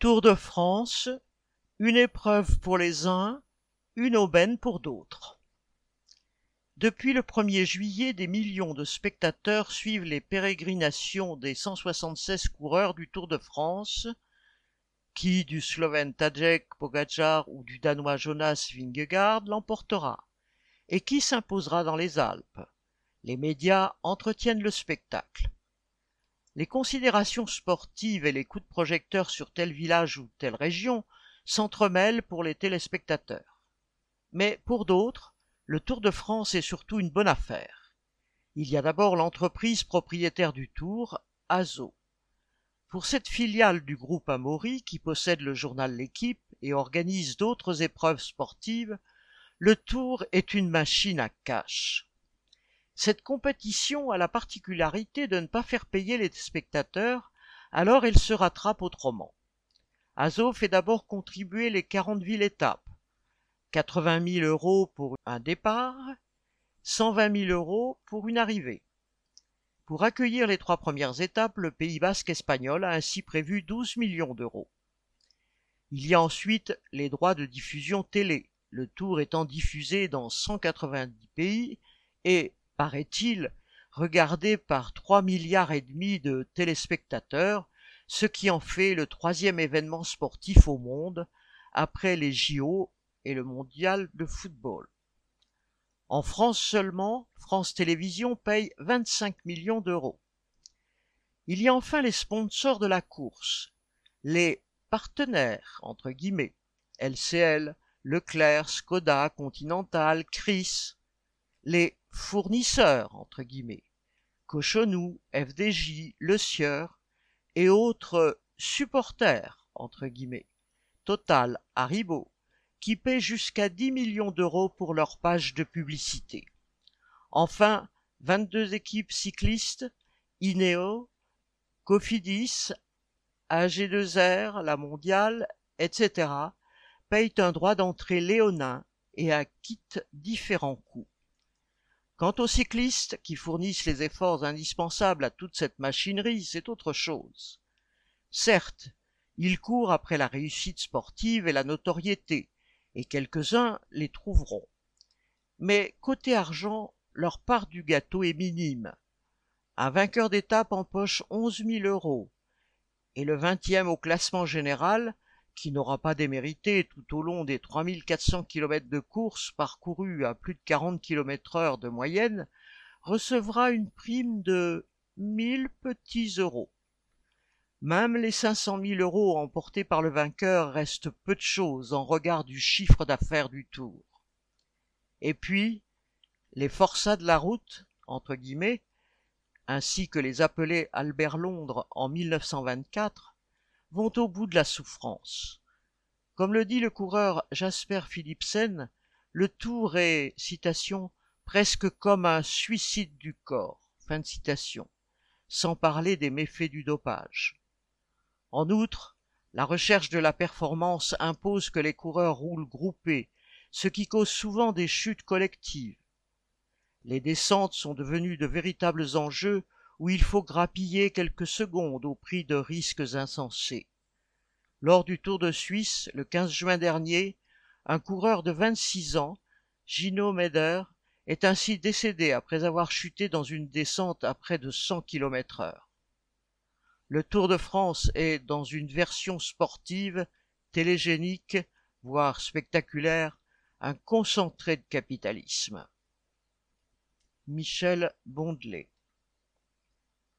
Tour de France, une épreuve pour les uns, une aubaine pour d'autres. Depuis le 1er juillet, des millions de spectateurs suivent les pérégrinations des 176 coureurs du Tour de France, qui du Slovène Tadej Pogacar ou du Danois Jonas Vingegaard l'emportera, et qui s'imposera dans les Alpes. Les médias entretiennent le spectacle. Les considérations sportives et les coups de projecteur sur tel village ou telle région s'entremêlent pour les téléspectateurs. Mais pour d'autres, le Tour de France est surtout une bonne affaire. Il y a d'abord l'entreprise propriétaire du Tour, Azo. Pour cette filiale du groupe Amaury qui possède le journal L'équipe et organise d'autres épreuves sportives, le Tour est une machine à cash. Cette compétition a la particularité de ne pas faire payer les spectateurs, alors elle se rattrape autrement. Azo fait d'abord contribuer les 40 villes étapes. 80 000 euros pour un départ, 120 000 euros pour une arrivée. Pour accueillir les trois premières étapes, le Pays basque espagnol a ainsi prévu 12 millions d'euros. Il y a ensuite les droits de diffusion télé, le tour étant diffusé dans 190 pays et paraît-il, regardé par trois milliards et demi de téléspectateurs, ce qui en fait le troisième événement sportif au monde, après les JO et le mondial de football. En France seulement, France Télévisions paye 25 millions d'euros. Il y a enfin les sponsors de la course, les partenaires, entre guillemets, LCL, Leclerc, Skoda, Continental, Chris, les fournisseurs, entre guillemets, Cochonou, FDJ, Le Sieur et autres supporters, entre guillemets, Total, Haribo, qui paient jusqu'à 10 millions d'euros pour leur page de publicité. Enfin, 22 équipes cyclistes, Ineo, Cofidis, AG2R, la mondiale, etc., payent un droit d'entrée léonin et acquittent différents coûts. Quant aux cyclistes qui fournissent les efforts indispensables à toute cette machinerie, c'est autre chose. Certes, ils courent après la réussite sportive et la notoriété, et quelques-uns les trouveront. Mais côté argent, leur part du gâteau est minime. Un vainqueur d'étape empoche onze mille euros, et le vingtième au classement général qui n'aura pas démérité tout au long des 3400 km de course parcourus à plus de 40 km heure de moyenne, recevra une prime de 1000 petits euros. Même les 500 000 euros emportés par le vainqueur restent peu de choses en regard du chiffre d'affaires du tour. Et puis, les forçats de la route, entre guillemets, ainsi que les appelés Albert Londres en 1924, vont au bout de la souffrance. Comme le dit le coureur Jasper Philipsen, le tour est, citation, presque comme un suicide du corps, fin de citation, sans parler des méfaits du dopage. En outre, la recherche de la performance impose que les coureurs roulent groupés, ce qui cause souvent des chutes collectives. Les descentes sont devenues de véritables enjeux où il faut grappiller quelques secondes au prix de risques insensés. Lors du Tour de Suisse, le 15 juin dernier, un coureur de 26 ans, Gino Meder, est ainsi décédé après avoir chuté dans une descente à près de 100 km heure. Le Tour de France est, dans une version sportive, télégénique, voire spectaculaire, un concentré de capitalisme. Michel Bondelet